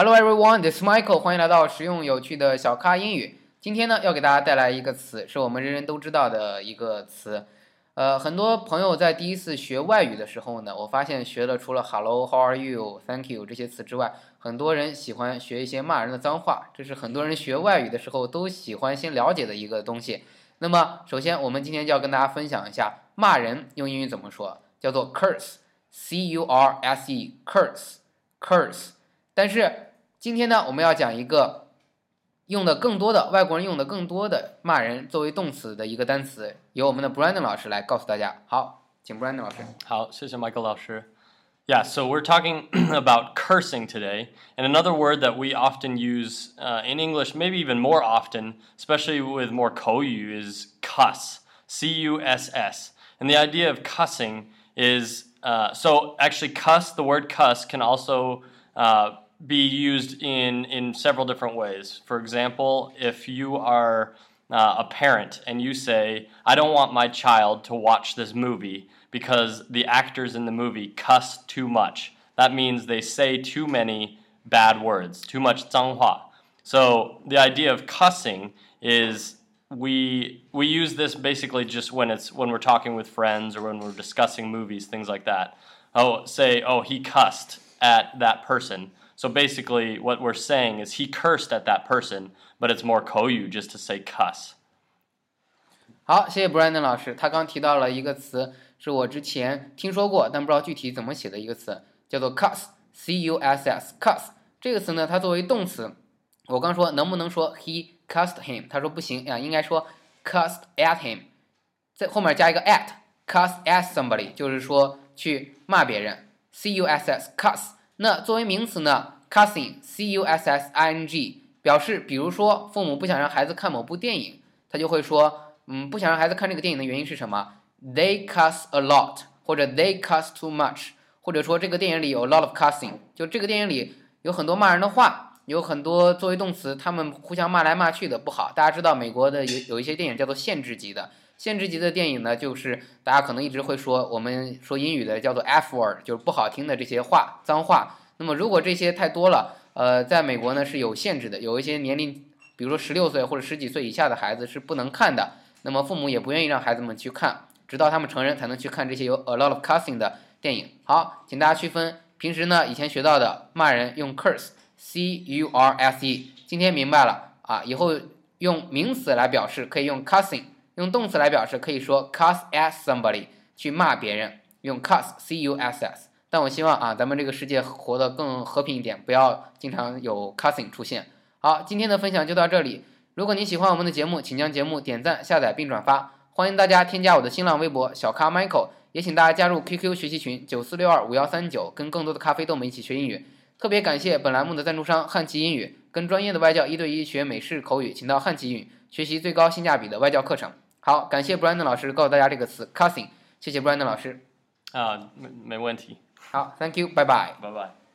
Hello everyone, this is Michael，欢迎来到实用有趣的小咖英语。今天呢，要给大家带来一个词，是我们人人都知道的一个词。呃，很多朋友在第一次学外语的时候呢，我发现学了除了 Hello, How are you, Thank you 这些词之外，很多人喜欢学一些骂人的脏话，这是很多人学外语的时候都喜欢先了解的一个东西。那么，首先我们今天就要跟大家分享一下骂人用英语怎么说，叫做 curse，c u r s e，curse，curse。但是今天呢，我们要讲一个用的更多的外国人用的更多的骂人作为动词的一个单词，由我们的 Brandon 老师来告诉大家。好，请 Brandon 老师。好，谢谢 Michael 老师。Yeah, so we're talking about cursing today, and another word that we often use uh, in English, maybe even more often, especially with more koyu, is cuss. C U S S. And the idea of cussing is uh, so actually, cuss, the word cuss, can also uh, be used in, in several different ways. For example, if you are uh, a parent and you say, I don't want my child to watch this movie because the actors in the movie cuss too much. That means they say too many bad words, too much 脏话. So the idea of cussing is we we use this basically just when it's when we're talking with friends or when we're discussing movies, things like that. Oh, say, oh, he cussed at that person. So basically, what we're saying is he cursed at that person, but it's more koyu just to say cuss. 好，谢谢 Brandon 老师。他刚提到了一个词，是我之前听说过，但不知道具体怎么写的一个词，叫做 cuss，c u s s，cuss 这个词呢，它作为动词，我刚说能不能说 he cussed him，他说不行啊，应该说 cussed at him，在后面加一个 at，cuss at somebody，就是说去骂别人，c u s s，cuss。 那作为名词呢，cussing，c u s s i n g，表示比如说父母不想让孩子看某部电影，他就会说，嗯，不想让孩子看这个电影的原因是什么？They cuss a lot，或者 They cuss too much，或者说这个电影里有 a lot of cussing，就这个电影里有很多骂人的话，有很多作为动词，他们互相骂来骂去的不好。大家知道美国的有有一些电影叫做限制级的。限制级的电影呢，就是大家可能一直会说，我们说英语的叫做 F word，就是不好听的这些话，脏话。那么如果这些太多了，呃，在美国呢是有限制的，有一些年龄，比如说十六岁或者十几岁以下的孩子是不能看的。那么父母也不愿意让孩子们去看，直到他们成人才能去看这些有 a lot of cussing 的电影。好，请大家区分，平时呢以前学到的骂人用 curse，c u r s e，今天明白了啊，以后用名词来表示可以用 cussing。用动词来表示，可以说 cuss at somebody，去骂别人，用 cuss，c u ass"。但我希望啊，咱们这个世界活得更和平一点，不要经常有 cussing 出现。好，今天的分享就到这里。如果你喜欢我们的节目，请将节目点赞、下载并转发。欢迎大家添加我的新浪微博小咖 Michael，也请大家加入 QQ 学习群九四六二五幺三九，跟更多的咖啡豆们一起学英语。特别感谢本栏目的赞助商汉奇英语，跟专业的外教一对一学美式口语，请到汉奇英语学习最高性价比的外教课程。好，感谢 Brandon 老师告诉大家这个词 cussing，谢谢 Brandon 老师。啊，没没问题。好，Thank you，拜拜。拜拜。